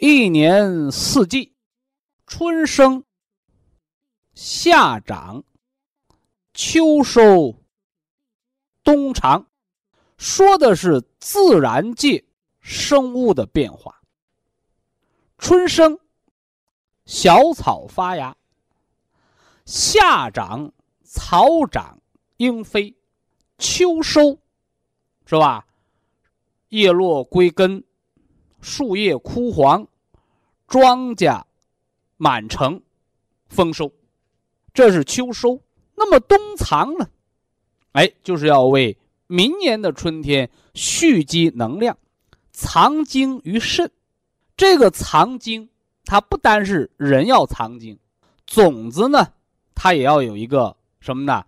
一年四季，春生、夏长、秋收、冬藏，说的是自然界生物的变化。春生，小草发芽；夏长，草长莺飞；秋收，是吧？叶落归根。树叶枯黄，庄稼满城，丰收，这是秋收。那么冬藏呢？哎，就是要为明年的春天蓄积能量，藏精于肾。这个藏精，它不单是人要藏精，种子呢，它也要有一个什么呢？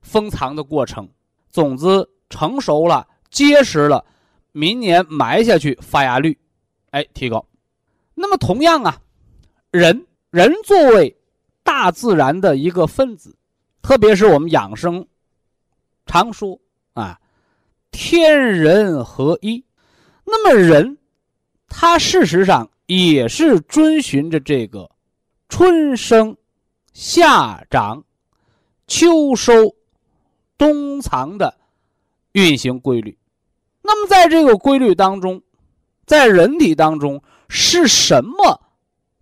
封藏的过程。种子成熟了，结实了，明年埋下去，发芽率。哎，提高。那么同样啊，人人作为大自然的一个分子，特别是我们养生常说啊，天人合一。那么人，他事实上也是遵循着这个春生、夏长、秋收、冬藏的运行规律。那么在这个规律当中，在人体当中是什么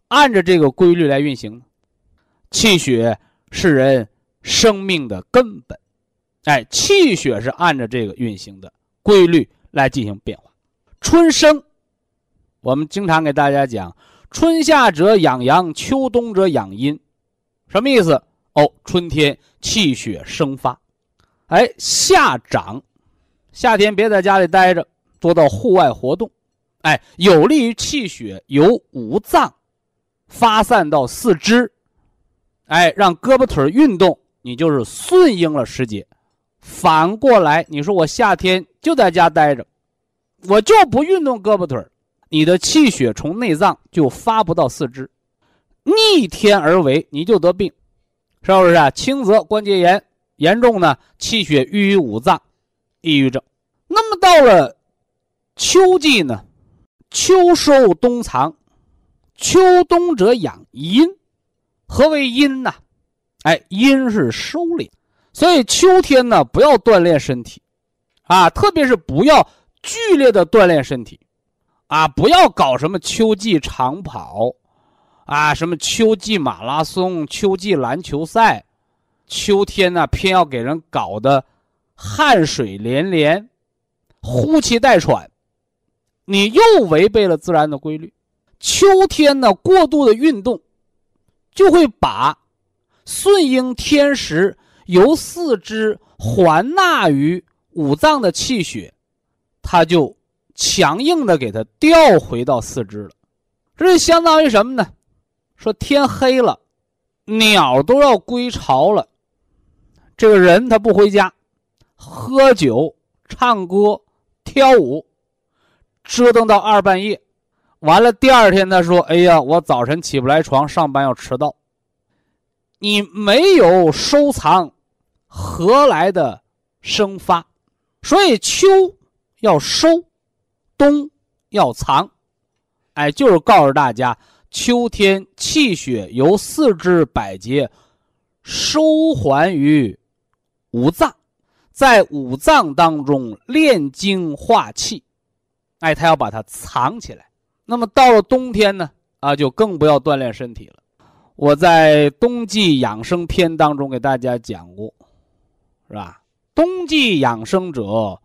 按着这个规律来运行呢？气血是人生命的根本，哎，气血是按着这个运行的规律来进行变化。春生，我们经常给大家讲，春夏者养阳，秋冬者养阴，什么意思？哦，春天气血生发，哎，夏长，夏天别在家里待着，多到户外活动。哎，有利于气血由五脏发散到四肢，哎，让胳膊腿运动，你就是顺应了时节。反过来，你说我夏天就在家待着，我就不运动胳膊腿你的气血从内脏就发不到四肢，逆天而为，你就得病，是不是啊？轻则关节炎，严重呢气血淤于五脏，抑郁症。那么到了秋季呢？秋收冬藏，秋冬者养阴。何为阴呢？哎，阴是收敛，所以秋天呢，不要锻炼身体，啊，特别是不要剧烈的锻炼身体，啊，不要搞什么秋季长跑，啊，什么秋季马拉松、秋季篮球赛，秋天呢，偏要给人搞得汗水连连，呼气带喘。你又违背了自然的规律。秋天呢，过度的运动，就会把顺应天时由四肢还纳于五脏的气血，它就强硬的给它调回到四肢了。这就相当于什么呢？说天黑了，鸟都要归巢了，这个人他不回家，喝酒、唱歌、跳舞。折腾到二半夜，完了第二天他说：“哎呀，我早晨起不来床，上班要迟到。”你没有收藏，何来的生发？所以秋要收，冬要藏。哎，就是告诉大家，秋天气血由四肢百节收还于五脏，在五脏当中炼精化气。哎，他要把它藏起来。那么到了冬天呢？啊，就更不要锻炼身体了。我在冬季养生篇当中给大家讲过，是吧？冬季养生者，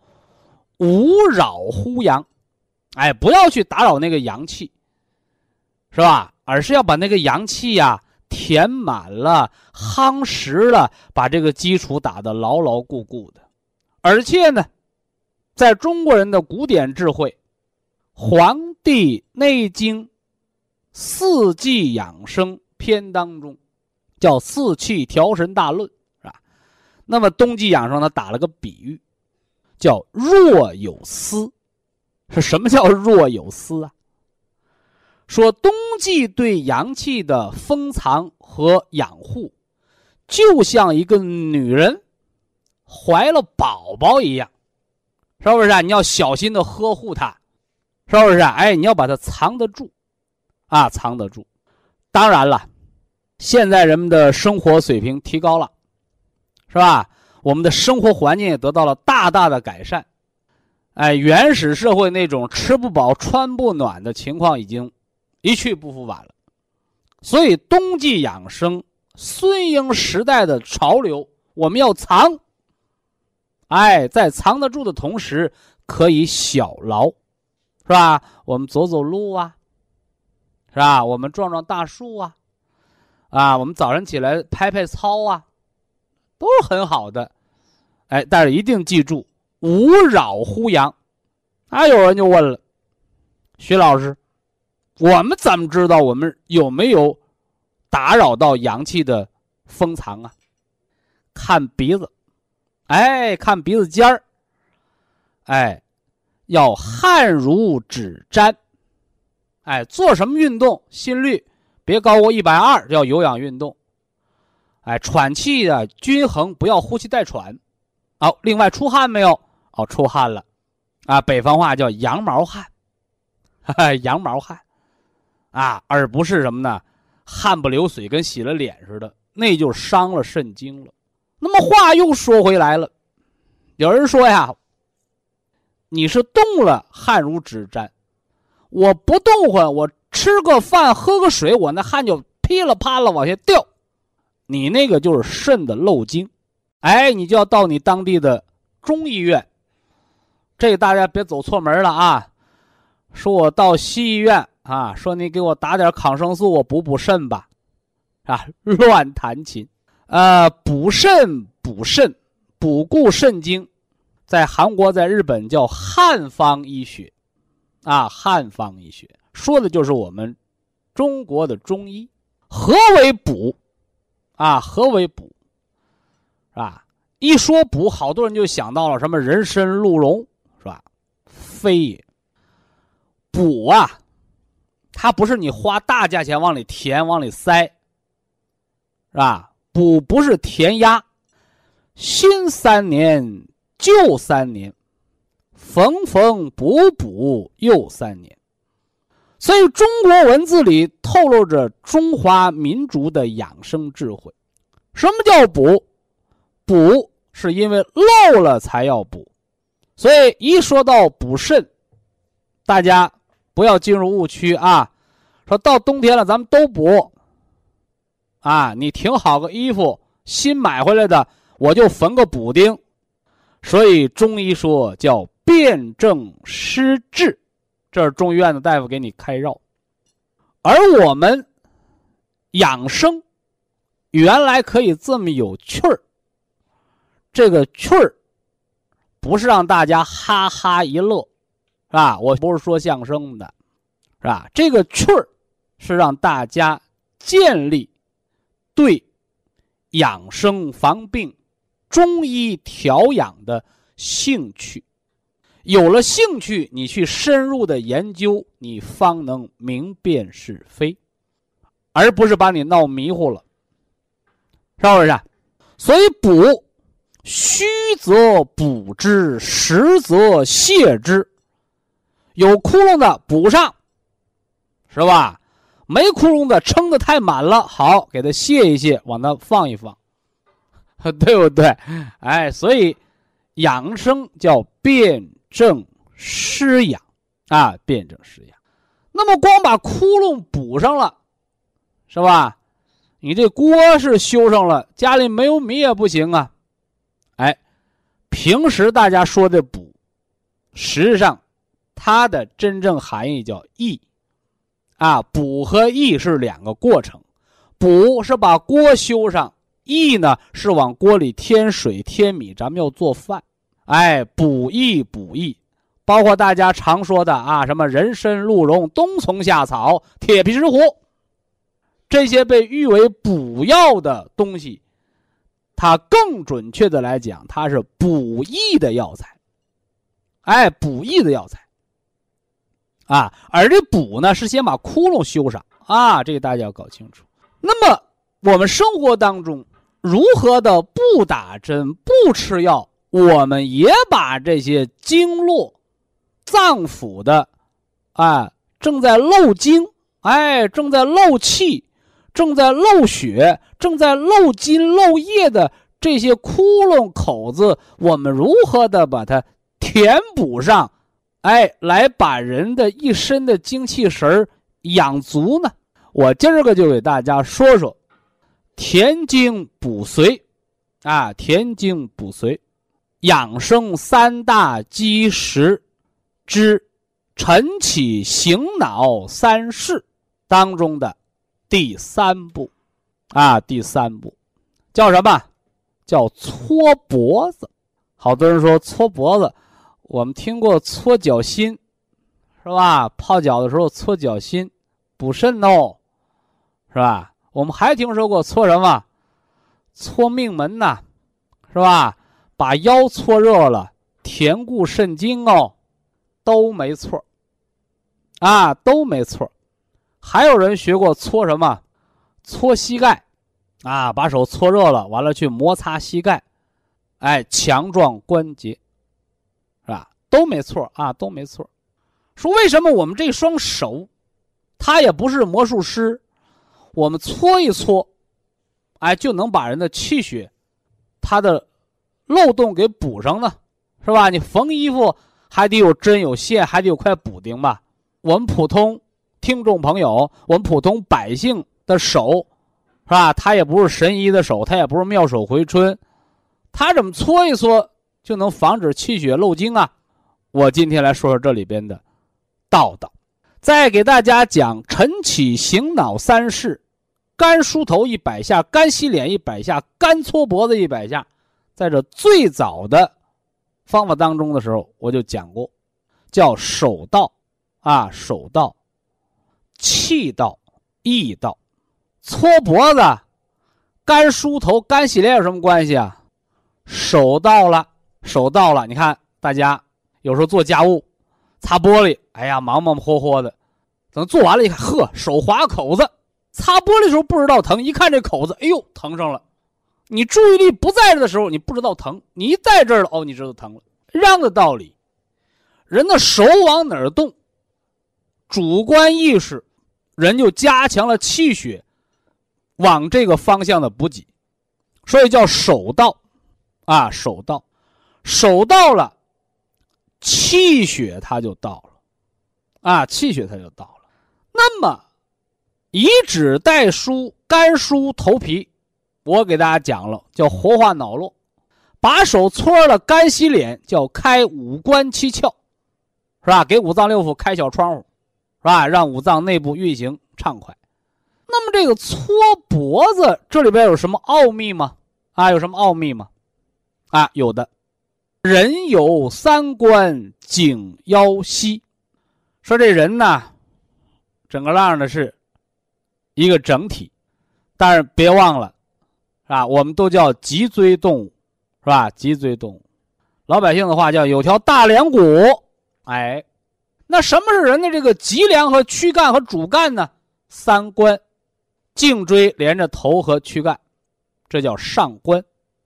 勿扰乎阳，哎，不要去打扰那个阳气，是吧？而是要把那个阳气呀填满了、夯实了，把这个基础打得牢牢固固的。而且呢，在中国人的古典智慧《黄帝内经·四季养生》。篇当中，叫四气调神大论，是吧？那么冬季养生呢，打了个比喻，叫若有思。是什么叫若有思啊？说冬季对阳气的封藏和养护，就像一个女人怀了宝宝一样，是不是啊？你要小心的呵护它，是不是啊？哎，你要把它藏得住，啊，藏得住。当然了，现在人们的生活水平提高了，是吧？我们的生活环境也得到了大大的改善。哎，原始社会那种吃不饱穿不暖的情况已经一去不复返了。所以，冬季养生，顺应时代的潮流，我们要藏。哎，在藏得住的同时，可以小劳，是吧？我们走走路啊。是吧？我们撞撞大树啊，啊，我们早晨起来拍拍操啊，都是很好的。哎，但是一定记住，勿扰乎阳。啊，有人就问了，徐老师，我们怎么知道我们有没有打扰到阳气的封藏啊？看鼻子，哎，看鼻子尖儿，哎，要汗如指沾。哎，做什么运动，心率别高过一百二，叫有氧运动。哎，喘气的均衡，不要呼气带喘。好，另外出汗没有？哦，出汗了。啊，北方话叫羊毛汗，哈哈羊毛汗，啊，而不是什么呢？汗不流水，跟洗了脸似的，那就伤了肾经了。那么话又说回来了，有人说呀，你是动了，汗如指沾。我不动换，我吃个饭喝个水，我那汗就噼里啪啦往下掉。你那个就是肾的漏精，哎，你就要到你当地的中医院。这大家别走错门了啊！说我到西医院啊，说你给我打点抗生素，我补补肾吧，啊，乱弹琴。呃，补肾补肾，补固肾精，在韩国在日本叫汉方医学。啊，汉方医学说的就是我们中国的中医。何为补？啊，何为补？是吧？一说补，好多人就想到了什么人参、鹿茸，是吧？非也。补啊，它不是你花大价钱往里填、往里塞，是吧？补不是填鸭，新三年，就三年。缝缝补补又三年，所以中国文字里透露着中华民族的养生智慧。什么叫补？补是因为漏了才要补，所以一说到补肾，大家不要进入误区啊！说到冬天了，咱们都补啊！你挺好个衣服，新买回来的，我就缝个补丁。所以中医说叫。辨证施治，这是中医院的大夫给你开药。而我们养生原来可以这么有趣儿，这个趣儿不是让大家哈哈一乐，是吧？我不是说相声的，是吧？这个趣儿是让大家建立对养生防病、中医调养的兴趣。有了兴趣，你去深入的研究，你方能明辨是非，而不是把你闹迷糊了，是不是？所以补，虚则补之，实则泻之。有窟窿的补上，是吧？没窟窿的撑的太满了，好，给它卸一卸，往那放一放，对不对？哎，所以养生叫辨。证施养，啊，辨证施养。那么光把窟窿补上了，是吧？你这锅是修上了，家里没有米也不行啊。哎，平时大家说的补，实际上它的真正含义叫益。啊，补和益是两个过程，补是把锅修上，益呢是往锅里添水添米，咱们要做饭。哎，补益补益，包括大家常说的啊，什么人参、鹿茸、冬虫夏草、铁皮石斛。这些被誉为补药的东西，它更准确的来讲，它是补益的药材。哎，补益的药材。啊，而这补呢，是先把窟窿修上啊，这个大家要搞清楚。那么我们生活当中如何的不打针、不吃药，我们也把这些经络、脏腑的，啊，正在漏精，哎，正在漏气。正在漏血、正在漏筋漏液的这些窟窿口子，我们如何的把它填补上？哎，来把人的一身的精气神儿养足呢？我今儿个就给大家说说填精补髓啊，填精补髓，养生三大基石之晨起醒脑三事当中的。第三步，啊，第三步，叫什么？叫搓脖子。好多人说搓脖子，我们听过搓脚心，是吧？泡脚的时候搓脚心，补肾哦，是吧？我们还听说过搓什么？搓命门呐，是吧？把腰搓热了，填固肾精哦，都没错啊，都没错还有人学过搓什么？搓膝盖，啊，把手搓热了，完了去摩擦膝盖，哎，强壮关节，是吧？都没错啊，都没错。说为什么我们这双手，他也不是魔术师，我们搓一搓，哎，就能把人的气血，它的漏洞给补上呢？是吧？你缝衣服还得有针有线，还得有块补丁吧？我们普通。听众朋友，我们普通百姓的手，是吧？他也不是神医的手，他也不是妙手回春，他怎么搓一搓就能防止气血漏精啊？我今天来说说这里边的道道，再给大家讲晨起醒脑三式：干梳头一百下，干洗脸一百下，干搓脖子一百下。在这最早的方法当中的时候，我就讲过，叫手道啊，手道。气道、意道，搓脖子、干梳头、干洗脸有什么关系啊？手到了，手到了。你看，大家有时候做家务，擦玻璃，哎呀，忙忙活活的，等做完了，一看，呵，手划口子。擦玻璃的时候不知道疼，一看这口子，哎呦，疼上了。你注意力不在这的时候，你不知道疼；你一在这了，哦，你知道疼了。一样的道理，人的手往哪儿动？主观意识，人就加强了气血往这个方向的补给，所以叫手到，啊，手到，手到了，气血它就到了，啊，气血它就到了。那么，以指代梳，干梳头皮，我给大家讲了，叫活化脑络；把手搓了，干洗脸，叫开五官七窍，是吧？给五脏六腑开小窗户。是吧？让五脏内部运行畅快。那么这个搓脖子，这里边有什么奥秘吗？啊，有什么奥秘吗？啊，有的。人有三关，颈腰膝。说这人呢，整个浪的是一个整体，但是别忘了，是吧？我们都叫脊椎动物，是吧？脊椎动物，老百姓的话叫有条大梁骨，哎。那什么是人的这个脊梁和躯干和主干呢？三关，颈椎连着头和躯干，这叫上关。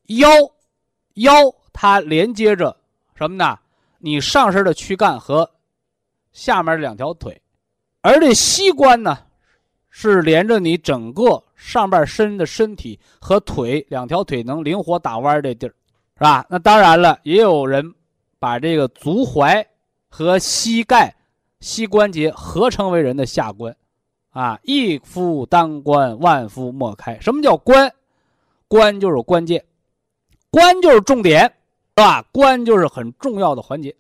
腰，腰它连接着什么呢？你上身的躯干和下面两条腿，而这膝关呢，是连着你整个上半身的身体和腿两条腿能灵活打弯这地儿，是吧？那当然了，也有人把这个足踝。和膝盖膝关节合成为人的下关，啊，一夫当关，万夫莫开。什么叫关？关就是关键，关就是重点，是吧？关就是很重要的环节。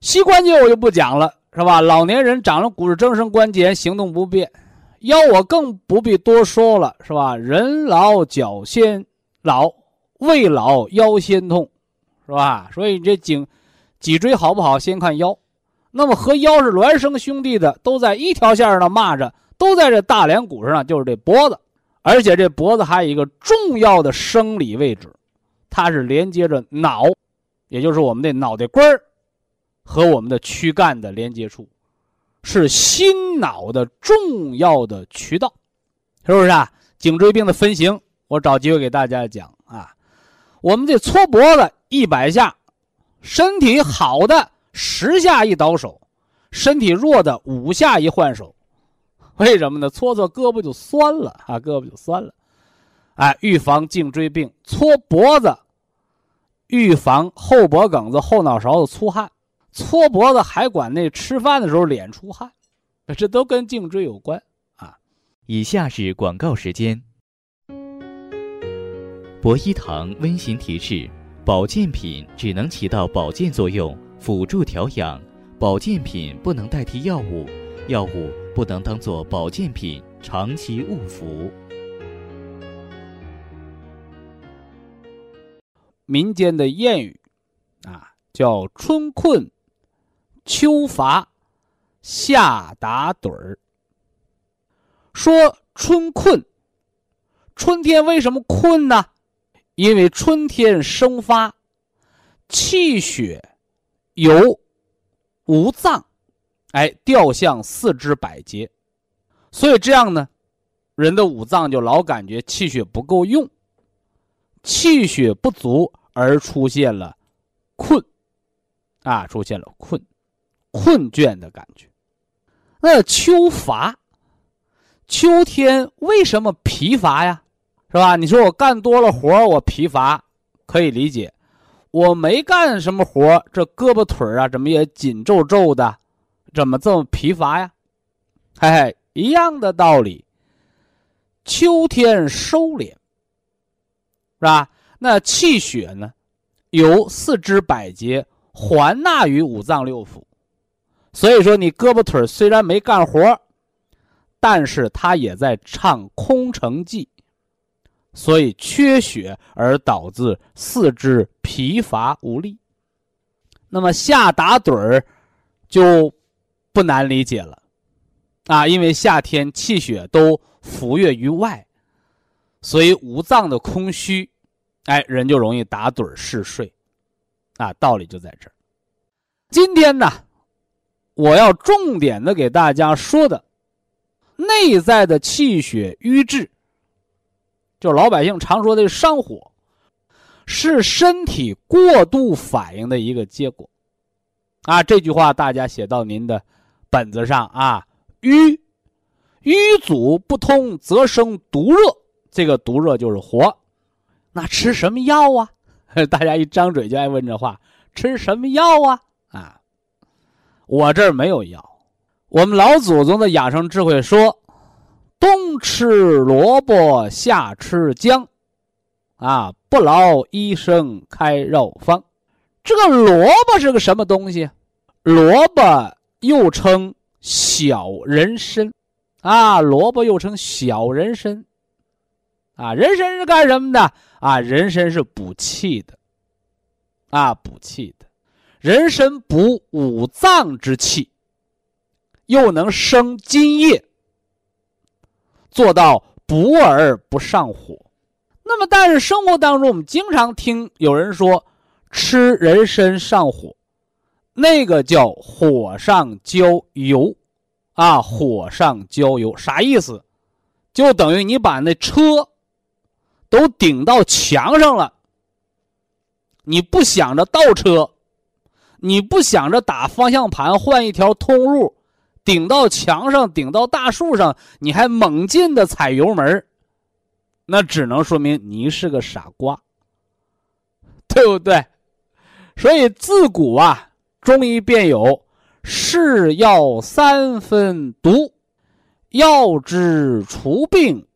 膝关节我就不讲了，是吧？老年人长了骨质增生关节，行动不便。腰我更不必多说了，是吧？人老脚先老，胃老腰先痛，是吧？所以这颈脊椎好不好，先看腰。那么和腰是孪生兄弟的，都在一条线上蚂蚱，都在这大梁骨上，就是这脖子。而且这脖子还有一个重要的生理位置，它是连接着脑，也就是我们的脑袋瓜儿和我们的躯干的连接处。是心脑的重要的渠道，是不是啊？颈椎病的分型，我找机会给大家讲啊。我们这搓脖子一百下，身体好的十下一倒手，身体弱的五下一换手。为什么呢？搓搓胳膊就酸了啊，胳膊就酸了。哎，预防颈椎病，搓脖子，预防后脖梗子、后脑勺子出汗。搓脖子还管那吃饭的时候脸出汗，这都跟颈椎有关啊。以下是广告时间。博一堂温馨提示：保健品只能起到保健作用，辅助调养；保健品不能代替药物，药物不能当做保健品长期误服。民间的谚语啊，叫“春困”。秋乏，夏打盹儿。说春困，春天为什么困呢？因为春天生发，气血由五脏，哎，调向四肢百节，所以这样呢，人的五脏就老感觉气血不够用，气血不足而出现了困，啊，出现了困。困倦的感觉，那秋乏，秋天为什么疲乏呀？是吧？你说我干多了活我疲乏，可以理解。我没干什么活这胳膊腿啊，怎么也紧皱皱的？怎么这么疲乏呀？嘿嘿，一样的道理。秋天收敛，是吧？那气血呢，由四肢百节还纳于五脏六腑。所以说，你胳膊腿虽然没干活，但是他也在唱空城计，所以缺血而导致四肢疲乏无力。那么夏打盹儿就不难理解了，啊，因为夏天气血都浮跃于外，所以五脏的空虚，哎，人就容易打盹嗜睡，啊，道理就在这儿。今天呢？我要重点的给大家说的，内在的气血瘀滞，就老百姓常说的上火，是身体过度反应的一个结果。啊，这句话大家写到您的本子上啊。瘀，瘀阻不通则生毒热，这个毒热就是火。那吃什么药啊？大家一张嘴就爱问这话，吃什么药啊？我这儿没有药，我们老祖宗的养生智慧说：冬吃萝卜，夏吃姜，啊，不劳医生开药方。这个萝卜是个什么东西？萝卜又称小人参，啊，萝卜又称小人参，啊，人参是干什么的？啊，人参是补气的，啊，补气的。人参补五脏之气，又能生津液，做到补而不上火。那么，但是生活当中，我们经常听有人说吃人参上火，那个叫火上浇油，啊，火上浇油啥意思？就等于你把那车都顶到墙上了，你不想着倒车。你不想着打方向盘换一条通路，顶到墙上，顶到大树上，你还猛劲的踩油门那只能说明你是个傻瓜，对不对？所以自古啊，中医便有是药三分毒，药之除病，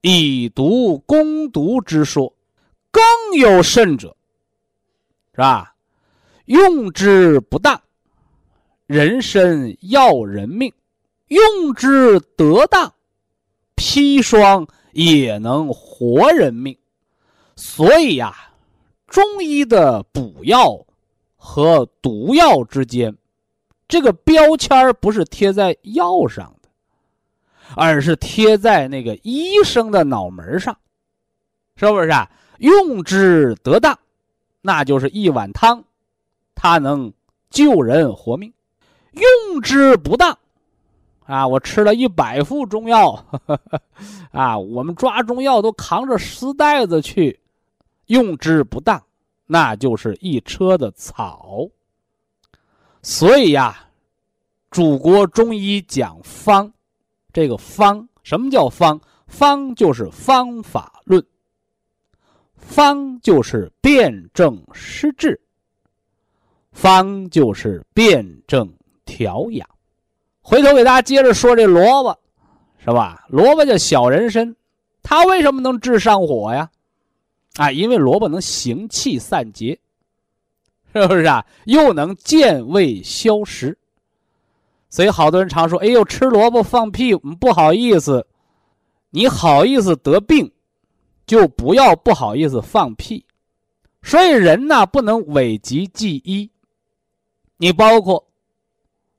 以毒攻毒之说。更有甚者，是吧？用之不当，人参要人命；用之得当，砒霜也能活人命。所以呀，中医的补药和毒药之间，这个标签不是贴在药上的，而是贴在那个医生的脑门上，是不是啊？用之得当，那就是一碗汤，它能救人活命；用之不当，啊，我吃了一百副中药，啊，我们抓中药都扛着丝袋子去，用之不当，那就是一车的草。所以呀，祖国中医讲方，这个方什么叫方？方就是方法论。方就是辨证施治，方就是辩证调养。回头给大家接着说这萝卜，是吧？萝卜叫小人参，它为什么能治上火呀？啊，因为萝卜能行气散结，是不是啊？又能健胃消食。所以好多人常说：“哎呦，吃萝卜放屁，不好意思。”你好意思得病？就不要不好意思放屁，所以人呢不能讳疾忌医。你包括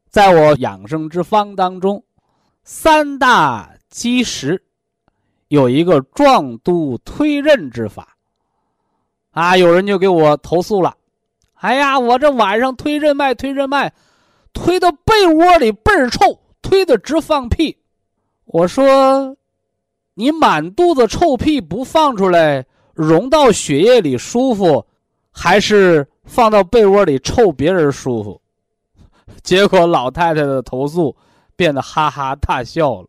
在我养生之方当中，三大基石有一个壮督推任之法。啊，有人就给我投诉了，哎呀，我这晚上推任脉，推任脉，推到被窝里倍儿臭，推的直放屁。我说。你满肚子臭屁不放出来，融到血液里舒服，还是放到被窝里臭别人舒服？结果老太太的投诉变得哈哈大笑了。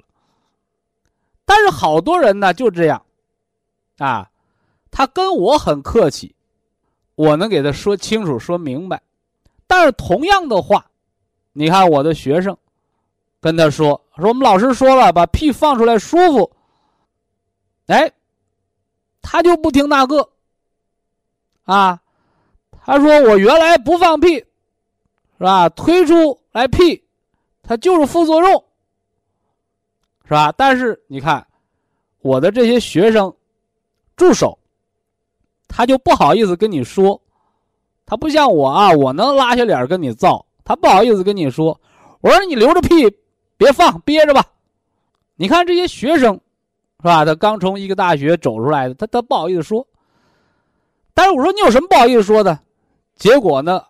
但是好多人呢就这样，啊，他跟我很客气，我能给他说清楚、说明白。但是同样的话，你看我的学生跟他说说，我们老师说了，把屁放出来舒服。哎，他就不听那个，啊，他说我原来不放屁，是吧？推出来屁，它就是副作用，是吧？但是你看，我的这些学生、助手，他就不好意思跟你说，他不像我啊，我能拉下脸跟你造，他不好意思跟你说。我说你留着屁，别放，憋着吧。你看这些学生。是吧？他刚从一个大学走出来的，他他不好意思说。但是我说你有什么不好意思说的？结果呢，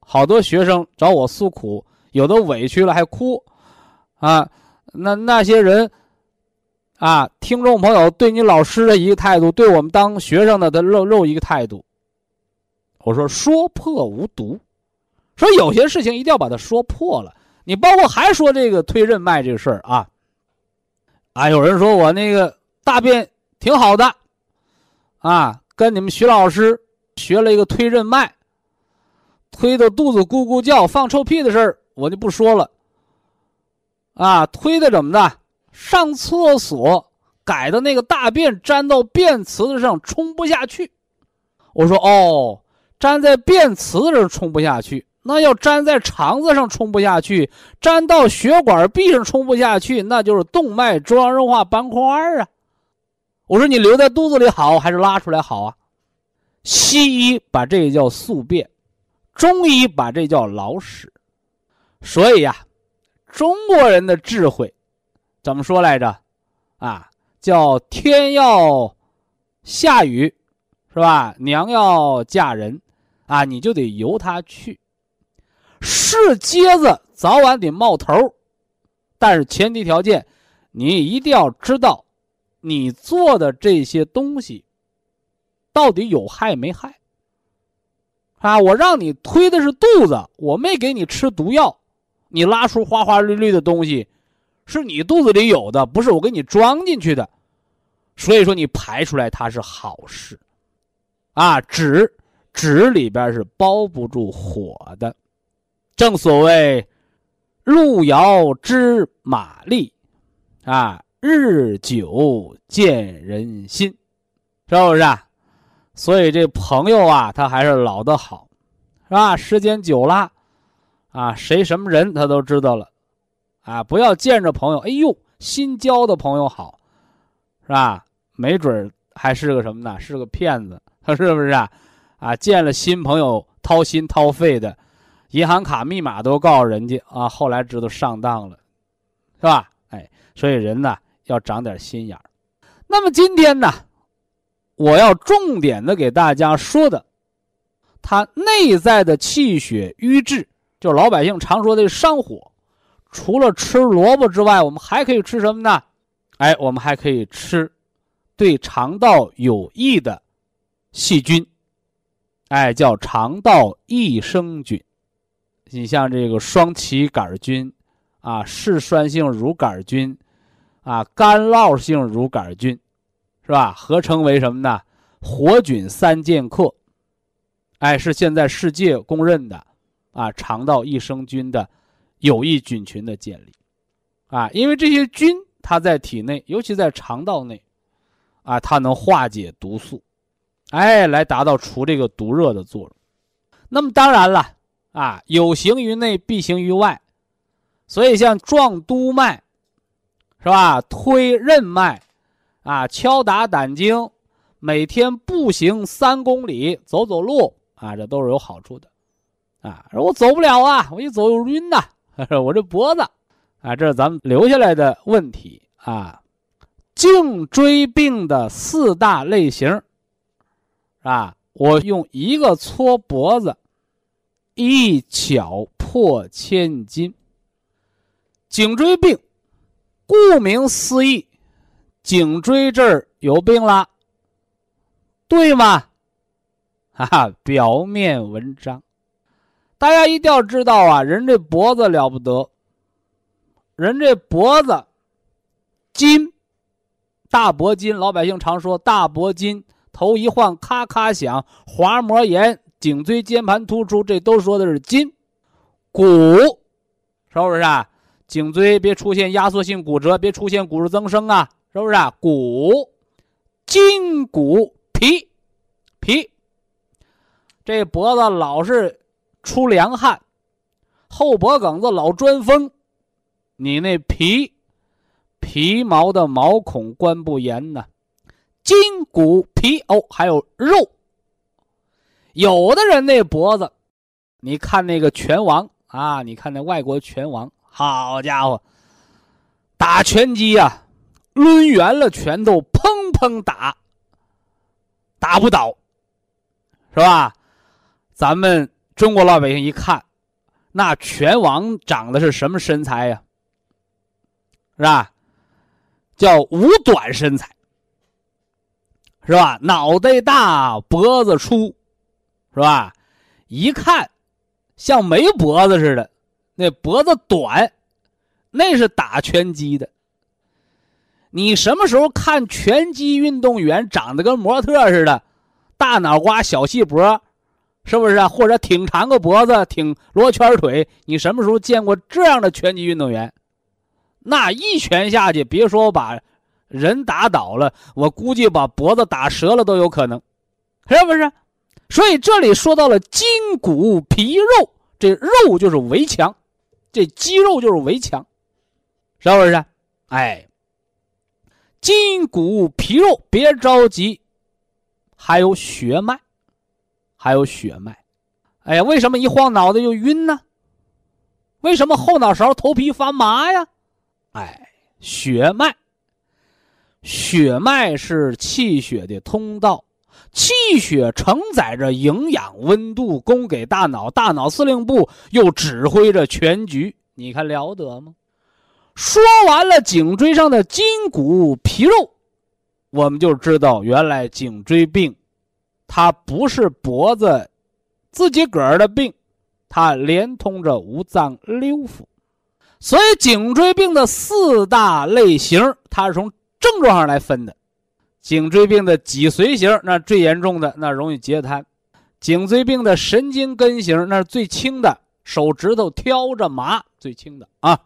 好多学生找我诉苦，有的委屈了还哭，啊，那那些人，啊，听众朋友对你老师的一个态度，对我们当学生的的肉肉一个态度。我说说破无毒，说有些事情一定要把它说破了。你包括还说这个推任脉这个事儿啊。啊，有人说我那个大便挺好的，啊，跟你们徐老师学了一个推任脉，推的肚子咕咕叫、放臭屁的事儿，我就不说了。啊，推的怎么的？上厕所改的那个大便粘到便池子上冲不下去。我说哦，粘在便池子上冲不下去。那要粘在肠子上冲不下去，粘到血管壁上冲不下去，那就是动脉粥样硬化斑块啊！我说你留在肚子里好还是拉出来好啊？西医把这个叫宿便，中医把这叫老屎。所以呀，中国人的智慧怎么说来着？啊，叫天要下雨，是吧？娘要嫁人，啊，你就得由他去。是疖子早晚得冒头但是前提条件，你一定要知道，你做的这些东西到底有害没害。啊，我让你推的是肚子，我没给你吃毒药，你拉出花花绿绿的东西，是你肚子里有的，不是我给你装进去的，所以说你排出来它是好事。啊，纸纸里边是包不住火的。正所谓“路遥知马力，啊，日久见人心”，是不是？啊？所以这朋友啊，他还是老的好，是吧？时间久了，啊，谁什么人他都知道了，啊，不要见着朋友，哎呦，新交的朋友好，是吧？没准还是个什么呢？是个骗子，他 是不是啊？啊，见了新朋友掏心掏肺的，银行卡密码都告诉人家啊，后来知道上当了，是吧？哎，所以人呢要长点心眼儿。那么今天呢？我要重点的给大家说的，它内在的气血瘀滞，就老百姓常说的上火。除了吃萝卜之外，我们还可以吃什么呢？哎，我们还可以吃对肠道有益的细菌，哎，叫肠道益生菌。你像这个双歧杆菌啊，嗜酸性乳杆菌啊，干酪性乳杆菌。是吧？合称为什么呢？活菌三剑客，哎，是现在世界公认的啊，肠道益生菌的有益菌群的建立啊，因为这些菌它在体内，尤其在肠道内啊，它能化解毒素，哎，来达到除这个毒热的作用。那么当然了啊，有形于内，必行于外，所以像壮督脉，是吧？推任脉。啊，敲打胆经，每天步行三公里，走走路啊，这都是有好处的。啊，我走不了啊，我一走又晕呐，我这脖子，啊，这是咱们留下来的问题啊。颈椎病的四大类型，啊，我用一个搓脖子，一巧破千金。颈椎病，顾名思义。颈椎这儿有病了，对吗？哈哈，表面文章，大家一定要知道啊，人这脖子了不得，人这脖子筋，大脖筋，老百姓常说大脖筋，头一晃咔咔响，滑膜炎，颈椎间盘突出，这都说的是筋，骨，是不是啊？颈椎别出现压缩性骨折，别出现骨质增生啊。是不是啊？骨、筋骨、皮、皮，这脖子老是出凉汗，后脖梗子老钻风，你那皮皮毛的毛孔关不严呢？筋骨皮哦，还有肉。有的人那脖子，你看那个拳王啊，你看那外国拳王，好家伙，打拳击呀！抡圆了拳头，砰砰打，打不倒，是吧？咱们中国老百姓一看，那拳王长的是什么身材呀？是吧？叫五短身材，是吧？脑袋大，脖子粗，是吧？一看像没脖子似的，那脖子短，那是打拳击的。你什么时候看拳击运动员长得跟模特似的，大脑瓜小细脖，是不是啊？或者挺长个脖子，挺罗圈腿？你什么时候见过这样的拳击运动员？那一拳下去，别说把人打倒了，我估计把脖子打折了都有可能，是不是？所以这里说到了筋骨皮肉，这肉就是围墙，这肌肉就是围墙，是不是？哎。筋骨皮肉，别着急，还有血脉，还有血脉。哎呀，为什么一晃脑袋就晕呢？为什么后脑勺头皮发麻呀？哎，血脉，血脉是气血的通道，气血承载着营养、温度，供给大脑，大脑司令部又指挥着全局。你看了得吗？说完了颈椎上的筋骨皮肉，我们就知道原来颈椎病，它不是脖子自己个儿的病，它连通着五脏六腑。所以颈椎病的四大类型，它是从症状上来分的。颈椎病的脊髓型，那最严重的，那容易截瘫；颈椎病的神经根型，那是最轻的，手指头挑着麻最轻的啊。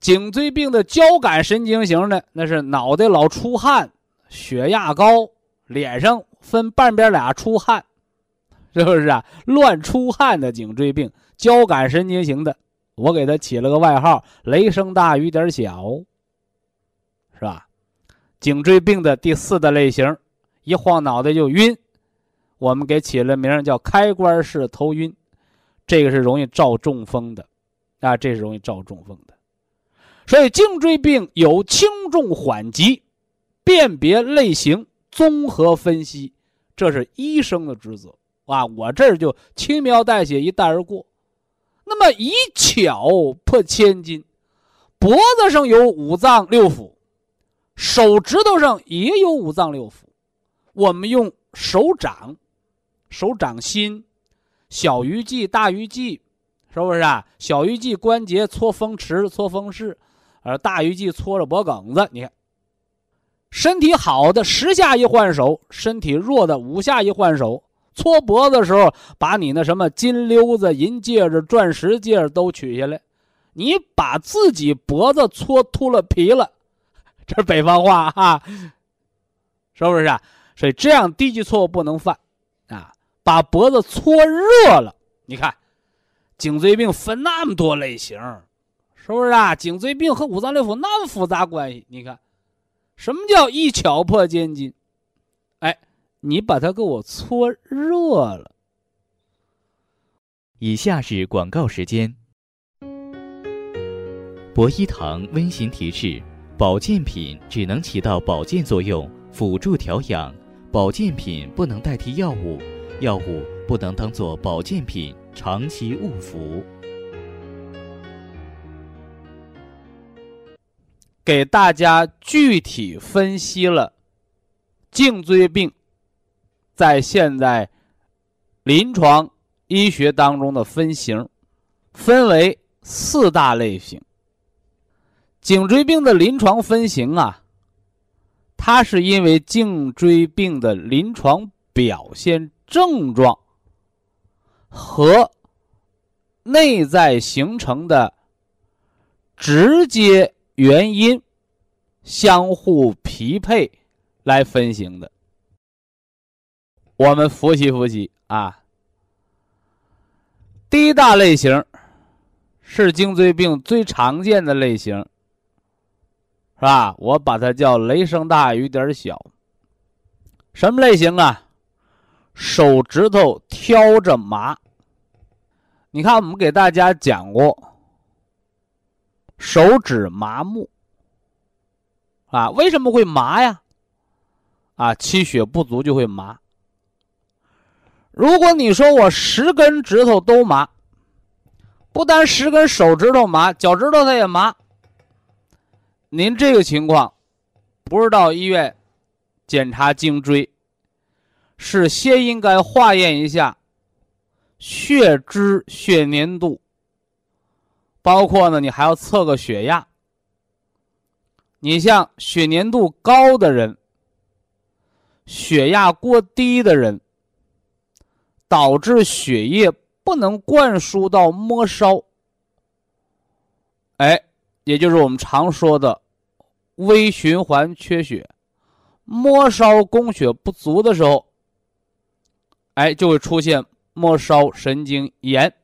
颈椎病的交感神经型的，那是脑袋老出汗，血压高，脸上分半边俩出汗，是不是啊？乱出汗的颈椎病，交感神经型的，我给他起了个外号“雷声大雨点小”，是吧？颈椎病的第四的类型，一晃脑袋就晕，我们给起了名叫“开关式头晕”，这个是容易照中风的，啊，这是容易照中风的。所以颈椎病有轻重缓急，辨别类型，综合分析，这是医生的职责啊！我这儿就轻描淡写一带而过。那么以巧破千金，脖子上有五脏六腑，手指头上也有五脏六腑，我们用手掌、手掌心、小鱼际、大鱼际，是不是啊？小鱼际关节搓风池、搓风室。而大鱼际搓着脖梗子，你看，身体好的十下一换手，身体弱的五下一换手。搓脖子的时候，把你那什么金溜子、银戒指、钻石戒指都取下来，你把自己脖子搓秃了皮了，这是北方话哈，是不是啊？所以这样低级错误不能犯啊！把脖子搓热了，你看，颈椎病分那么多类型。是不是啊？颈椎病和五脏六腑那么复杂关系？你看，什么叫一巧破千金？哎，你把它给我搓热了。以下是广告时间。博一堂温馨提示：保健品只能起到保健作用，辅助调养；保健品不能代替药物，药物不能当做保健品长期误服。给大家具体分析了颈椎病在现在临床医学当中的分型，分为四大类型。颈椎病的临床分型啊，它是因为颈椎病的临床表现症状和内在形成的直接。原因相互匹配来分型的，我们复习复习啊。第一大类型是颈椎病最常见的类型，是吧？我把它叫雷声大雨点小。什么类型啊？手指头挑着麻。你看，我们给大家讲过。手指麻木，啊，为什么会麻呀？啊，气血不足就会麻。如果你说我十根指头都麻，不单十根手指头麻，脚趾头它也麻。您这个情况，不是到医院检查颈椎，是先应该化验一下血脂、血粘度。包括呢，你还要测个血压。你像血粘度高的人、血压过低的人，导致血液不能灌输到末梢，哎，也就是我们常说的微循环缺血，末梢供血不足的时候，哎，就会出现末梢神经炎。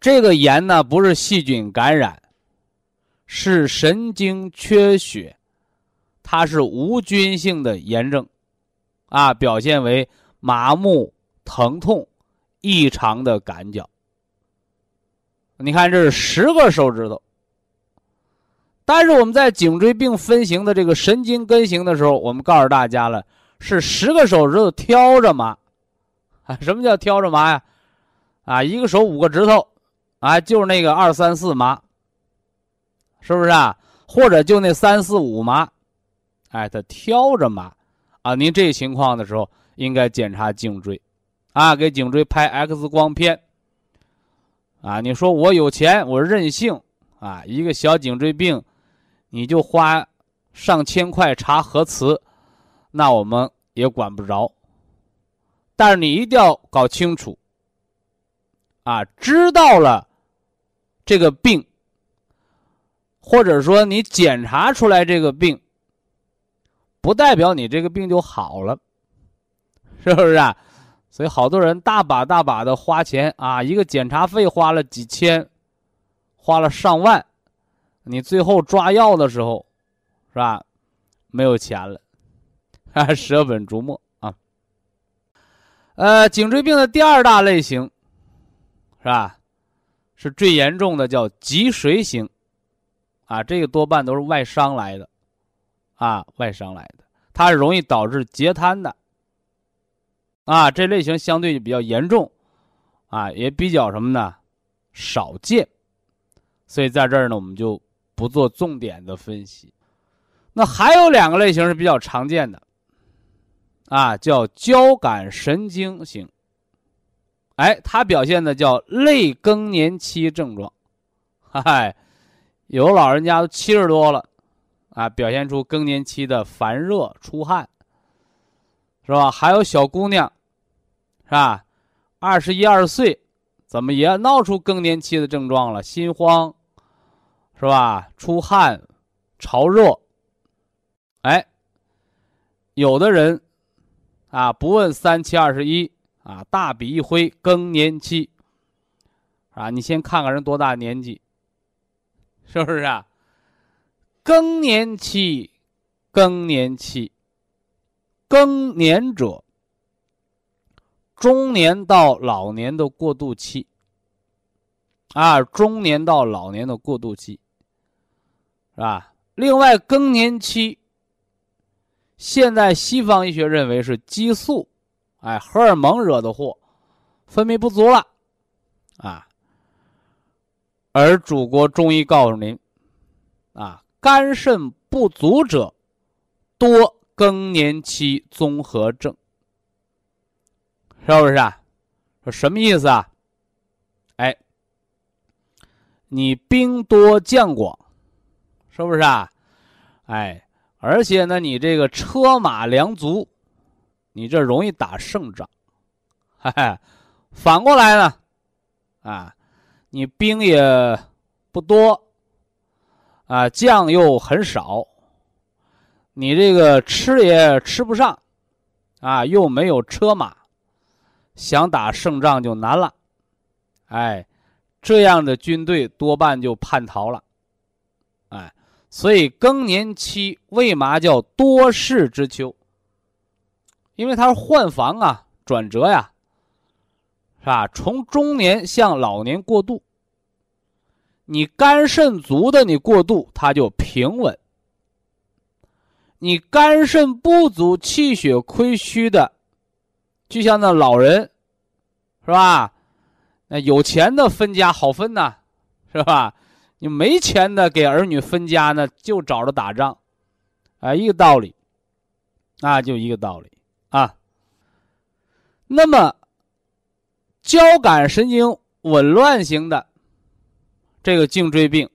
这个炎呢，不是细菌感染，是神经缺血，它是无菌性的炎症，啊，表现为麻木、疼痛、异常的感脚。你看，这是十个手指头，但是我们在颈椎病分型的这个神经根型的时候，我们告诉大家了，是十个手指头挑着麻，啊，什么叫挑着麻呀？啊，一个手五个指头。啊，就是那个二三四麻，是不是啊？或者就那三四五麻，哎，他挑着麻，啊，您这情况的时候应该检查颈椎，啊，给颈椎拍 X 光片，啊，你说我有钱，我任性，啊，一个小颈椎病，你就花上千块查核磁，那我们也管不着，但是你一定要搞清楚。啊，知道了这个病，或者说你检查出来这个病，不代表你这个病就好了，是不是啊？所以好多人大把大把的花钱啊，一个检查费花了几千，花了上万，你最后抓药的时候，是吧？没有钱了，啊，舍本逐末啊。呃，颈椎病的第二大类型，是吧？是最严重的，叫脊髓型，啊，这个多半都是外伤来的，啊，外伤来的，它是容易导致截瘫的。啊，这类型相对就比较严重，啊，也比较什么呢？少见，所以在这儿呢，我们就不做重点的分析。那还有两个类型是比较常见的，啊，叫交感神经型。哎，它表现的叫类更年期症状，嗨，有老人家都七十多了，啊，表现出更年期的烦热、出汗，是吧？还有小姑娘。是吧？二十一二岁，怎么也闹出更年期的症状了？心慌，是吧？出汗，潮热。哎，有的人啊，不问三七二十一啊，大笔一挥，更年期。啊，你先看看人多大年纪，是不是啊？更年期，更年期，更年者。中年到老年的过渡期，啊，中年到老年的过渡期，是吧？另外，更年期，现在西方医学认为是激素，哎，荷尔蒙惹的祸，分泌不足了，啊。而祖国中医告诉您，啊，肝肾不足者，多更年期综合症。是不是啊？说什么意思啊？哎，你兵多将广，是不是啊？哎，而且呢，你这个车马粮足，你这容易打胜仗。嘿嘿，反过来呢，啊，你兵也不多，啊，将又很少，你这个吃也吃不上，啊，又没有车马。想打胜仗就难了，哎，这样的军队多半就叛逃了，哎，所以更年期为嘛叫多事之秋？因为它是换防啊，转折呀，是吧？从中年向老年过渡，你肝肾足的，你过渡它就平稳；你肝肾不足、气血亏虚的。就像那老人，是吧？那有钱的分家好分呐，是吧？你没钱的给儿女分家呢，就找着打仗，啊，一个道理，啊，就一个道理啊。那么，交感神经紊乱型的这个颈椎病，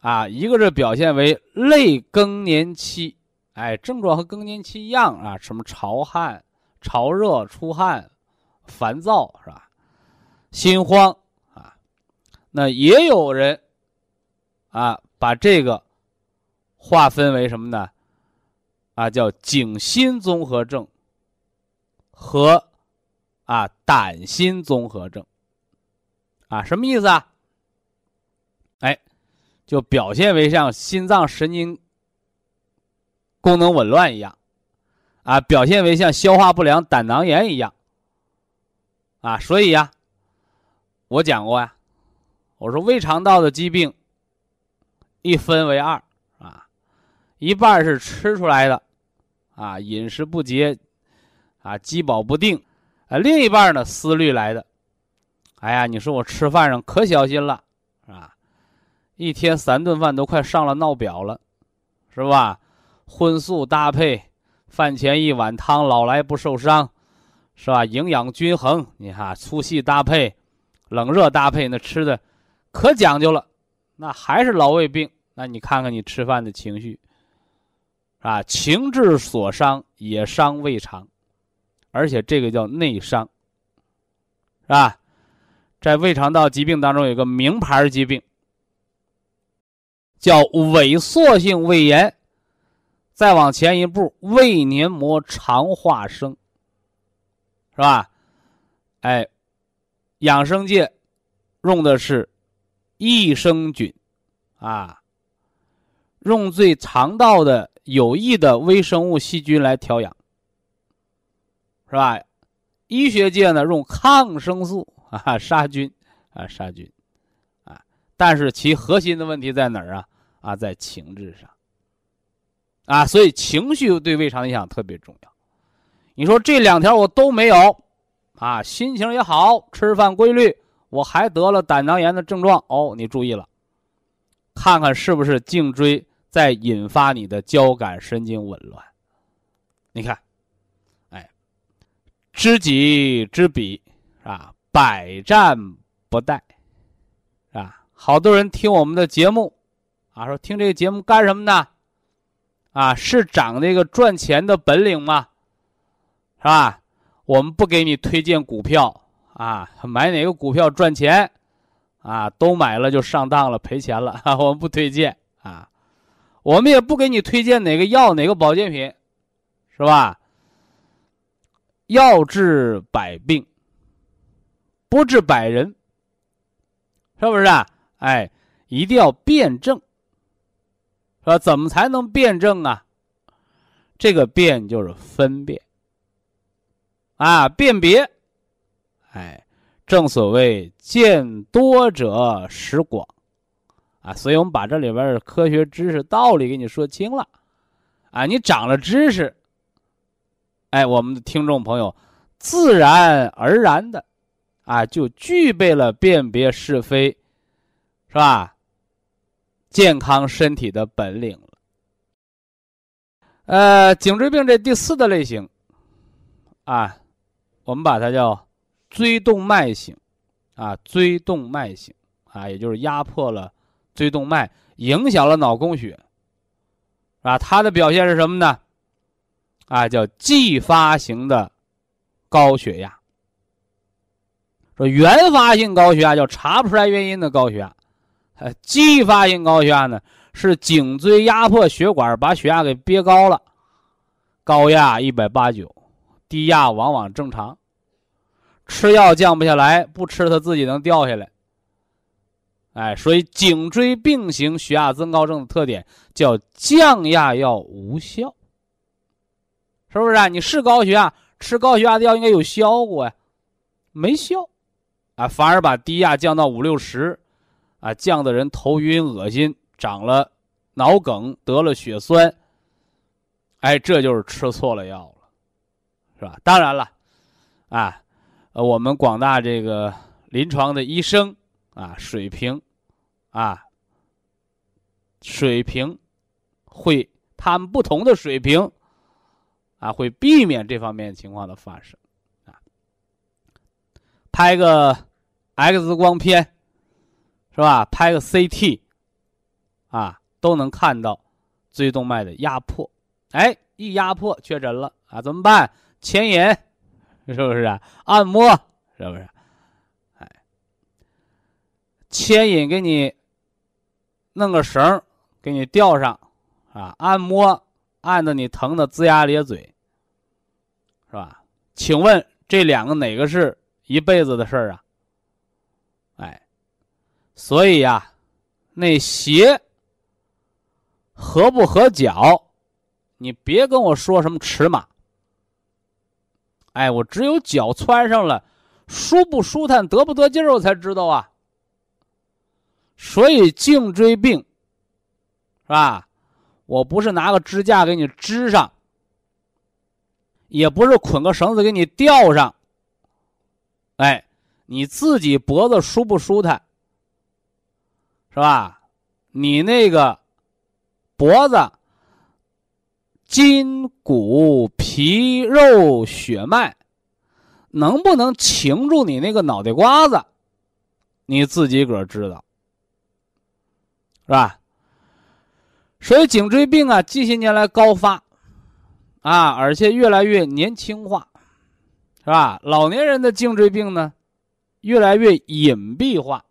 啊，一个是表现为类更年期，哎，症状和更年期一样啊，什么潮汗。潮热、出汗、烦躁是吧？心慌啊，那也有人啊，把这个划分为什么呢？啊，叫颈心综合症和啊胆心综合症啊，什么意思啊？哎，就表现为像心脏神经功能紊乱一样。啊，表现为像消化不良、胆囊炎一样。啊，所以呀，我讲过呀，我说胃肠道的疾病一分为二啊，一半是吃出来的，啊，饮食不节，啊，饥饱不定，啊，另一半呢，思虑来的。哎呀，你说我吃饭上可小心了，啊，一天三顿饭都快上了闹表了，是吧？荤素搭配。饭前一碗汤，老来不受伤，是吧？营养均衡，你看粗细搭配，冷热搭配，那吃的可讲究了。那还是老胃病，那你看看你吃饭的情绪，啊，情志所伤也伤胃肠，而且这个叫内伤，是吧？在胃肠道疾病当中有个名牌疾病，叫萎缩性胃炎。再往前一步，胃黏膜肠化生，是吧？哎，养生界用的是益生菌，啊，用最肠道的有益的微生物细菌来调养，是吧？医学界呢用抗生素啊杀菌啊杀菌，啊，但是其核心的问题在哪儿啊？啊，在情志上。啊，所以情绪对胃肠影响特别重要。你说这两条我都没有，啊，心情也好，吃饭规律，我还得了胆囊炎的症状哦。你注意了，看看是不是颈椎在引发你的交感神经紊乱？你看，哎，知己知彼，啊，百战不殆，啊，好多人听我们的节目，啊，说听这个节目干什么呢？啊，是长那个赚钱的本领吗？是吧？我们不给你推荐股票啊，买哪个股票赚钱，啊，都买了就上当了，赔钱了。我们不推荐啊，我们也不给你推荐哪个药、哪个保健品，是吧？药治百病，不治百人，是不是啊？哎，一定要辩证。是吧？怎么才能辩证啊？这个辨就是分辨啊，辨别。哎，正所谓见多者识广啊，所以我们把这里边的科学知识道理给你说清了啊，你长了知识，哎，我们的听众朋友自然而然的啊，就具备了辨别是非，是吧？健康身体的本领了。呃，颈椎病这第四的类型，啊，我们把它叫椎动脉型，啊，椎动脉型，啊，也就是压迫了椎动脉，影响了脑供血，啊，它的表现是什么呢？啊，叫继发型的高血压。说原发性高血压叫查不出来原因的高血压。呃，继发性高血压呢，是颈椎压迫血管，把血压给憋高了，高压一百八九，低压往往正常，吃药降不下来，不吃它自己能掉下来。哎，所以颈椎病型血压增高症的特点叫降压药无效，是不是啊？你是高血压，吃高血压的药应该有效果呀，没效，啊，反而把低压降到五六十。啊，降的人头晕恶心，长了脑梗，得了血栓。哎，这就是吃错了药了，是吧？当然了，啊，我们广大这个临床的医生啊，水平，啊，水平，会他们不同的水平，啊，会避免这方面情况的发生，啊，拍个 X 光片。是吧？拍个 CT，啊，都能看到椎动脉的压迫。哎，一压迫确诊了啊，怎么办？牵引，是不是？按摩，是不是？牵引给你弄个绳给你吊上，啊，按摩，按的你疼的龇牙咧嘴，是吧？请问这两个哪个是一辈子的事儿啊？哎。所以呀，那鞋合不合脚，你别跟我说什么尺码。哎，我只有脚穿上了，舒不舒坦，得不得劲儿，我才知道啊。所以颈椎病，是吧？我不是拿个支架给你支上，也不是捆个绳子给你吊上。哎，你自己脖子舒不舒坦？是吧？你那个脖子、筋骨、皮肉、血脉，能不能擎住你那个脑袋瓜子？你自己个儿知道，是吧？所以颈椎病啊，近些年来高发，啊，而且越来越年轻化，是吧？老年人的颈椎病呢，越来越隐蔽化，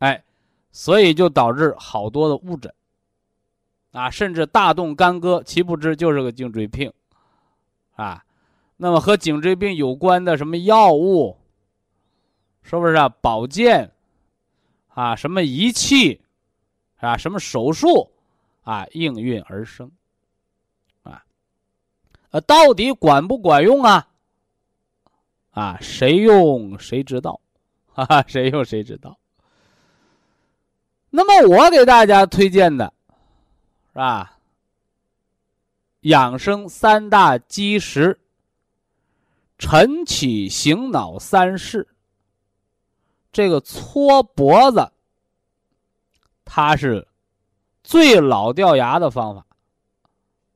哎，所以就导致好多的误诊，啊，甚至大动干戈，其不知就是个颈椎病，啊，那么和颈椎病有关的什么药物，是不是啊？保健，啊，什么仪器，啊，什么手术，啊，应运而生，啊，呃，到底管不管用啊？啊，谁用谁知道，哈哈，谁用谁知道。那么我给大家推荐的，是吧？养生三大基石：晨起醒脑三式。这个搓脖子，它是最老掉牙的方法，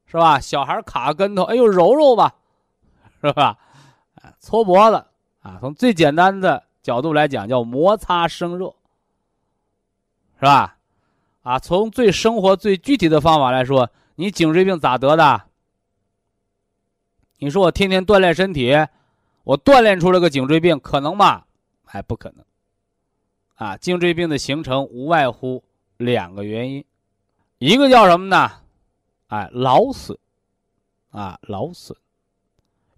是吧？小孩卡跟头，哎呦，揉揉吧，是吧？搓脖子啊，从最简单的角度来讲，叫摩擦生热，是吧？啊，从最生活、最具体的方法来说，你颈椎病咋得的？你说我天天锻炼身体，我锻炼出了个颈椎病，可能吗？还，不可能。啊，颈椎病的形成无外乎两个原因，一个叫什么呢？哎，劳损，啊，劳损。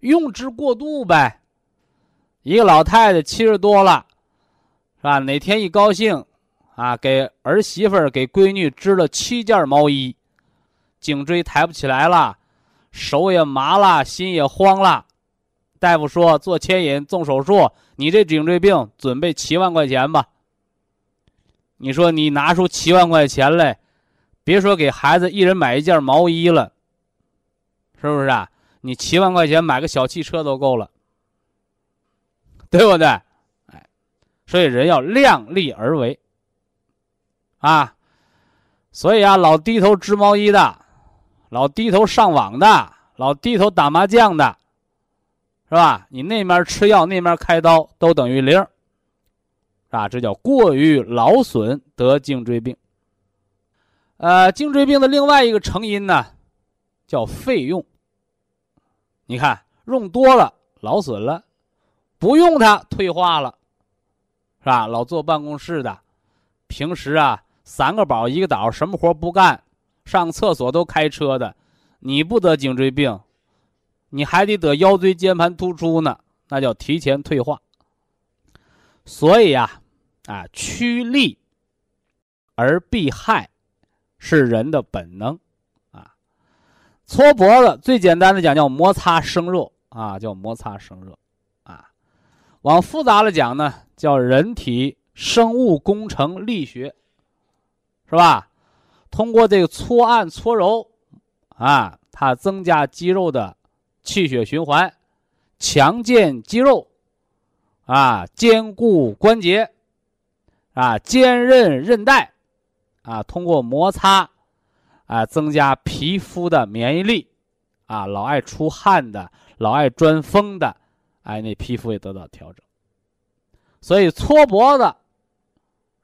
用之过度呗，一个老太太七十多了，是吧？哪天一高兴，啊，给儿媳妇儿、给闺女织了七件毛衣，颈椎抬不起来了，手也麻了，心也慌了。大夫说做牵引、动手术，你这颈椎病准备七万块钱吧。你说你拿出七万块钱来，别说给孩子一人买一件毛衣了，是不是啊？你七万块钱买个小汽车都够了，对不对？哎，所以人要量力而为啊。所以啊，老低头织毛衣的，老低头上网的，老低头打麻将的，是吧？你那面吃药，那面开刀，都等于零，啊，这叫过于劳损得颈椎病。呃，颈椎病的另外一个成因呢，叫费用。你看，用多了劳损了，不用它退化了，是吧？老坐办公室的，平时啊三个宝一个倒，什么活不干，上厕所都开车的，你不得颈椎病，你还得得腰椎间盘突出呢，那叫提前退化。所以呀，啊，趋利而避害，是人的本能。啊搓脖子最简单的讲叫摩擦生热啊，叫摩擦生热，啊，往复杂了讲呢，叫人体生物工程力学，是吧？通过这个搓按搓揉，啊，它增加肌肉的气血循环，强健肌肉，啊，坚固关节，啊，坚韧韧带，啊，通过摩擦。啊，增加皮肤的免疫力，啊，老爱出汗的，老爱钻风的，哎，那皮肤也得到调整。所以搓脖子，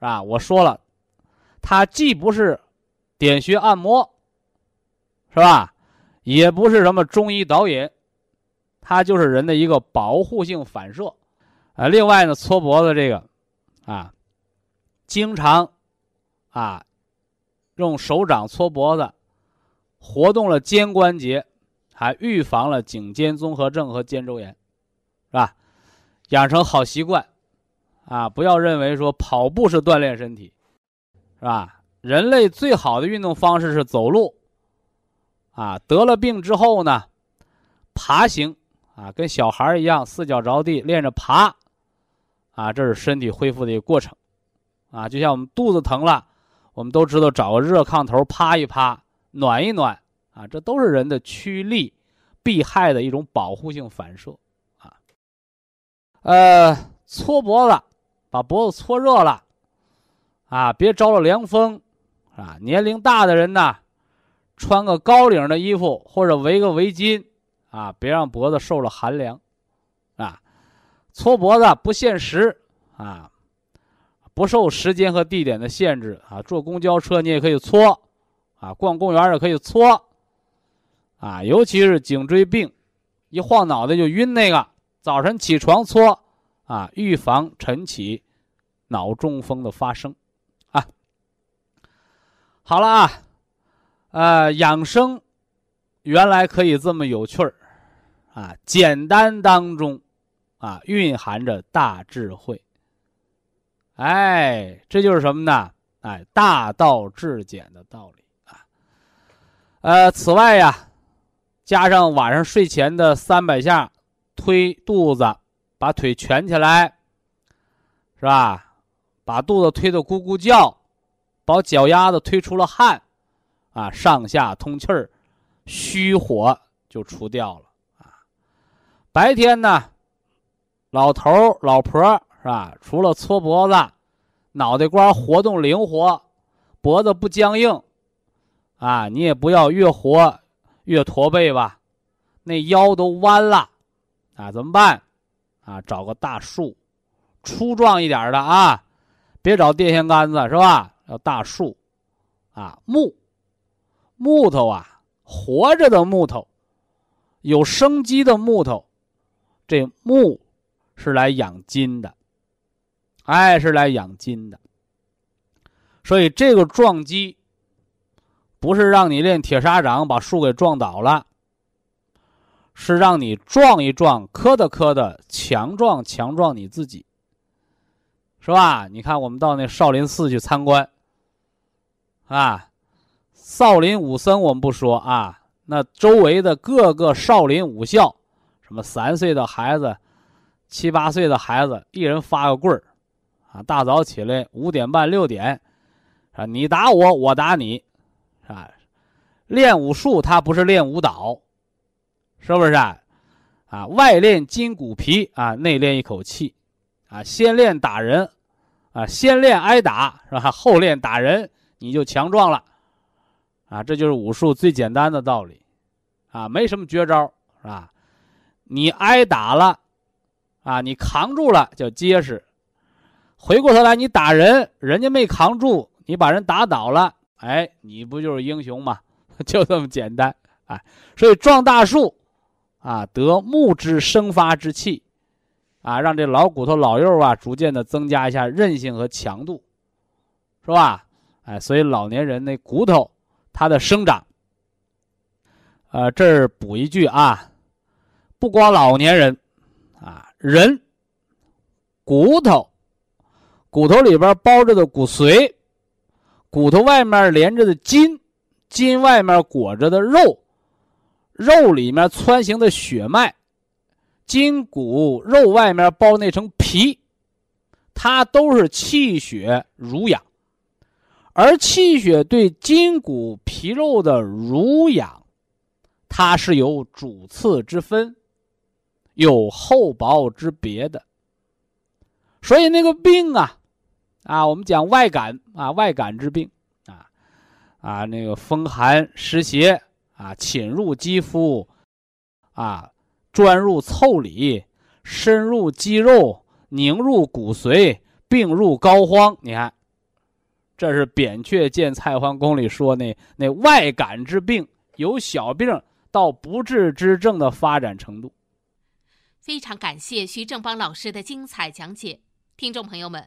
啊，我说了，它既不是点穴按摩，是吧？也不是什么中医导引，它就是人的一个保护性反射。啊，另外呢，搓脖子这个，啊，经常，啊。用手掌搓脖子，活动了肩关节，还预防了颈肩综合症和肩周炎，是吧？养成好习惯，啊，不要认为说跑步是锻炼身体，是吧？人类最好的运动方式是走路，啊，得了病之后呢，爬行，啊，跟小孩一样四脚着地练着爬，啊，这是身体恢复的一个过程，啊，就像我们肚子疼了。我们都知道，找个热炕头趴一趴，暖一暖啊，这都是人的趋利避害的一种保护性反射啊。呃，搓脖子，把脖子搓热了啊，别着了凉风啊。年龄大的人呢，穿个高领的衣服或者围个围巾啊，别让脖子受了寒凉啊。搓脖子不限时啊。不受时间和地点的限制啊，坐公交车你也可以搓，啊，逛公园也可以搓，啊，尤其是颈椎病，一晃脑袋就晕那个，早晨起床搓，啊，预防晨起脑中风的发生啊。好了啊，呃，养生原来可以这么有趣儿啊，简单当中啊蕴含着大智慧。哎，这就是什么呢？哎，大道至简的道理啊。呃，此外呀，加上晚上睡前的三百下推肚子，把腿蜷起来，是吧？把肚子推得咕咕叫，把脚丫子推出了汗，啊，上下通气儿，虚火就除掉了啊。白天呢，老头、老婆。啊？除了搓脖子，脑袋瓜活动灵活，脖子不僵硬，啊，你也不要越活越驼背吧，那腰都弯了，啊，怎么办？啊，找个大树，粗壮一点的啊，别找电线杆子是吧？要大树，啊，木，木头啊，活着的木头，有生机的木头，这木是来养筋的。哎，是来养筋的，所以这个撞击不是让你练铁砂掌把树给撞倒了，是让你撞一撞，磕的磕的，强壮强壮你自己，是吧？你看，我们到那少林寺去参观，啊，少林武僧我们不说啊，那周围的各个少林武校，什么三岁的孩子、七八岁的孩子，一人发个棍儿。大早起来五点半六点，啊，你打我，我打你，啊，练武术他不是练舞蹈，是不是啊？啊，外练筋骨皮啊，内练一口气，啊，先练打人，啊，先练挨打是吧？后练打人，你就强壮了，啊，这就是武术最简单的道理，啊，没什么绝招是吧？你挨打了，啊，你扛住了叫结实。回过头来，你打人，人家没扛住，你把人打倒了，哎，你不就是英雄吗？就这么简单，哎，所以撞大树，啊，得木之生发之气，啊，让这老骨头老幼啊，逐渐的增加一下韧性和强度，是吧？哎，所以老年人那骨头，它的生长，呃，这儿补一句啊，不光老年人，啊，人骨头。骨头里边包着的骨髓，骨头外面连着的筋，筋外面裹着的肉，肉里面穿行的血脉，筋骨肉外面包那层皮，它都是气血濡养，而气血对筋骨皮肉的濡养，它是有主次之分，有厚薄之别的，所以那个病啊。啊，我们讲外感啊，外感之病啊，啊，那个风寒湿邪啊，侵入肌肤，啊，钻入腠理，深入肌肉，凝入骨髓，病入膏肓。你看，这是扁鹊见蔡桓公里说那那外感之病，由小病到不治之症的发展程度。非常感谢徐正邦老师的精彩讲解，听众朋友们。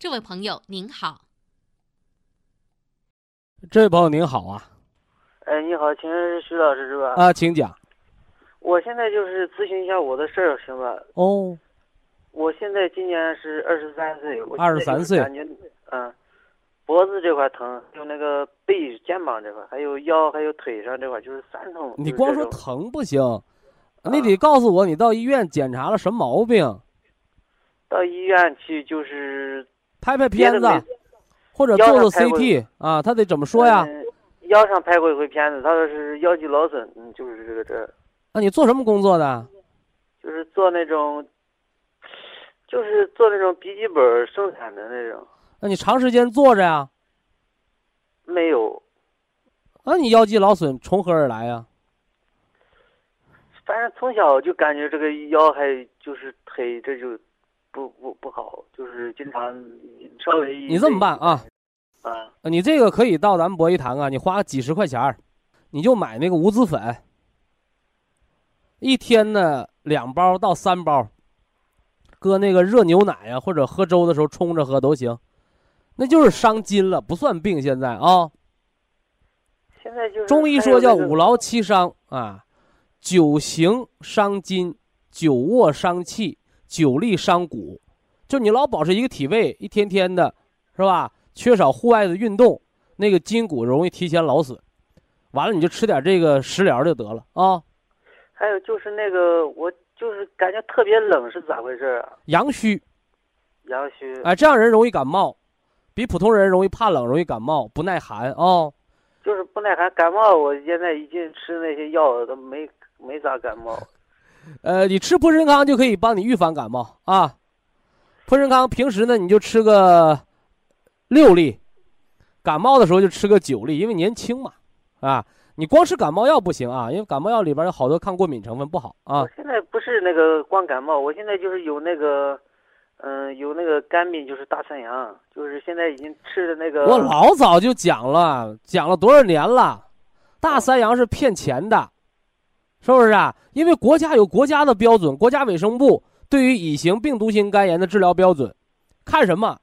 这位朋友您好，这位朋友您好啊，哎，你好，请问是徐老师是吧？啊，请讲。我现在就是咨询一下我的事儿，行吧？哦，我现在今年是二十三岁，二十三岁，感觉嗯，脖子这块疼，就那个背、肩膀这块，还有腰，还有腿上这块，就是酸痛。你光说疼不行，你得告诉我你到医院检查了什么毛病。到医院去就是。拍拍片子，或者做做 CT 啊，他得怎么说呀？腰上拍过一回片子，他说是腰肌劳损，嗯，就是这个这。那你做什么工作的？就是做那种就是做那种笔记本生产的那种，那你长时间坐着呀？没有，那你腰肌劳损从何而来呀？反正从小就感觉这个腰还就是腿这就不不不好，就是经常稍微你这么办啊？啊，你这个可以到咱们博医堂啊，你花几十块钱儿，你就买那个五子粉，一天呢两包到三包，搁那个热牛奶呀、或者喝粥的时候冲着喝都行，那就是伤筋了，不算病。现在啊，现在就是中医说叫五劳七伤啊，久行伤筋，久卧伤气，久立伤骨，就你老保持一个体位，一天天的，是吧？缺少户外的运动，那个筋骨容易提前劳损。完了，你就吃点这个食疗就得了啊。还有就是那个，我就是感觉特别冷，是咋回事啊？阳虚，阳虚，哎，这样人容易感冒，比普通人容易怕冷，容易感冒，不耐寒啊、就是不耐寒感冒。我现在已经吃那些药都没没咋感冒。呃，你吃普参康就可以帮你预防感冒啊。普参康平时呢你就吃个六粒，感冒的时候就吃个九粒，因为年轻嘛，啊，你光吃感冒药不行啊，因为感冒药里边有好多抗过敏成分不好啊我。现在不是那个光感冒，我现在就是有那个，嗯、有那个肝病，就是大三阳，就是现在已经吃的那个。我老早就讲了，讲了多少年了，大三阳是骗钱的，是不是啊？因为国家有国家的标准，国家卫生部对于乙型病毒性肝炎的治疗标准，看什么？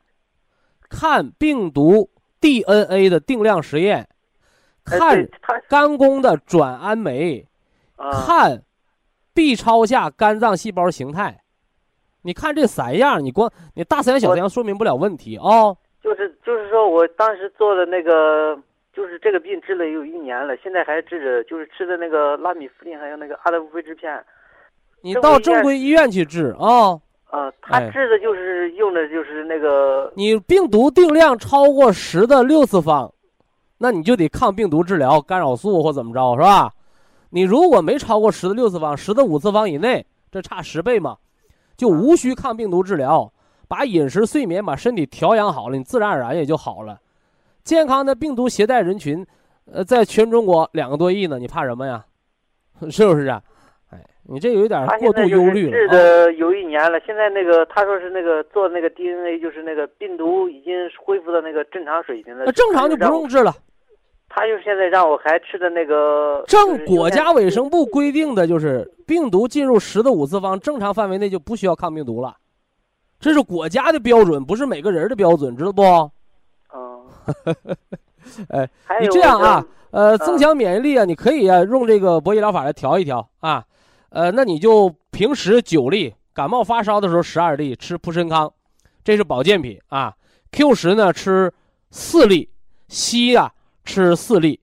看病毒 DNA 的定量实验，哎看肝功的转氨酶，啊，看 B 超下肝脏细胞形态。你看这三样，你光你大三阳小三阳说明不了问题啊、就是就是说我当时做的那个，就是这个病治了有一年了，现在还治着，就是吃的那个拉米夫林，还有那个阿德夫非治片。你到正正规医院去治啊、啊，他哎治的就是用的就是那个，你病毒定量超过十的六次方，那你就得抗病毒治疗，干扰素或怎么着，是吧？你如果没超过十的六次方，十的五次方以内，这差十倍嘛，就无需抗病毒治疗，把饮食、睡眠把身体调养好了，你自然而然也就好了。健康的病毒携带人群，呃，在全中国两个多亿呢，你怕什么呀？是不是啊？哎，你这有一点他过度忧虑了、啊。治的有一年了，现在那个他说是那个做那个 DNA，就是那个病毒已经恢复到那个正常水平了。那正常就不用治了。他就现在让我还吃的那个。正国家卫生部规定的就是病毒进入十的五次方正常范围内就不需要抗病毒了，这是国家的标准，不是每个人的标准，知道不？嗯。哎，还有你这样啊，呃，嗯增强免疫力啊，你可以啊用这个博弈疗法来调一调啊，呃，那你就平时九粒，感冒发烧的时候十二粒，吃普参康，这是保健品啊。Q 十呢吃四粒，硒啊吃四粒，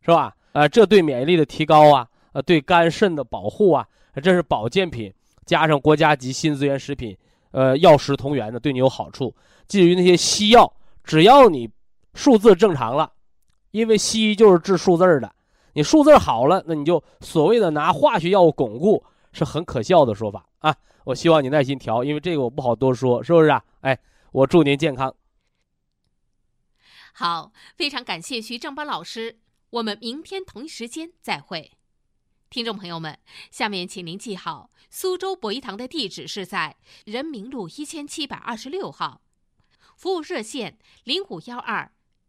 是吧？呃，这对免疫力的提高啊，呃，对肝肾的保护啊，这是保健品，加上国家级新资源食品，呃，药食同源的，对你有好处。至于那些西药，只要你数字正常了，因为西医就是治数字的，你数字好了，那你就所谓的拿化学药物巩固，是很可笑的说法啊。我希望你耐心调，因为这个我不好多说，是不是啊？哎，我祝您健康。好，非常感谢徐正邦老师，我们明天同一时间再会。听众朋友们，下面请您记好，苏州博医堂的地址是在人民路一千七百二十六号，服务热线零五幺二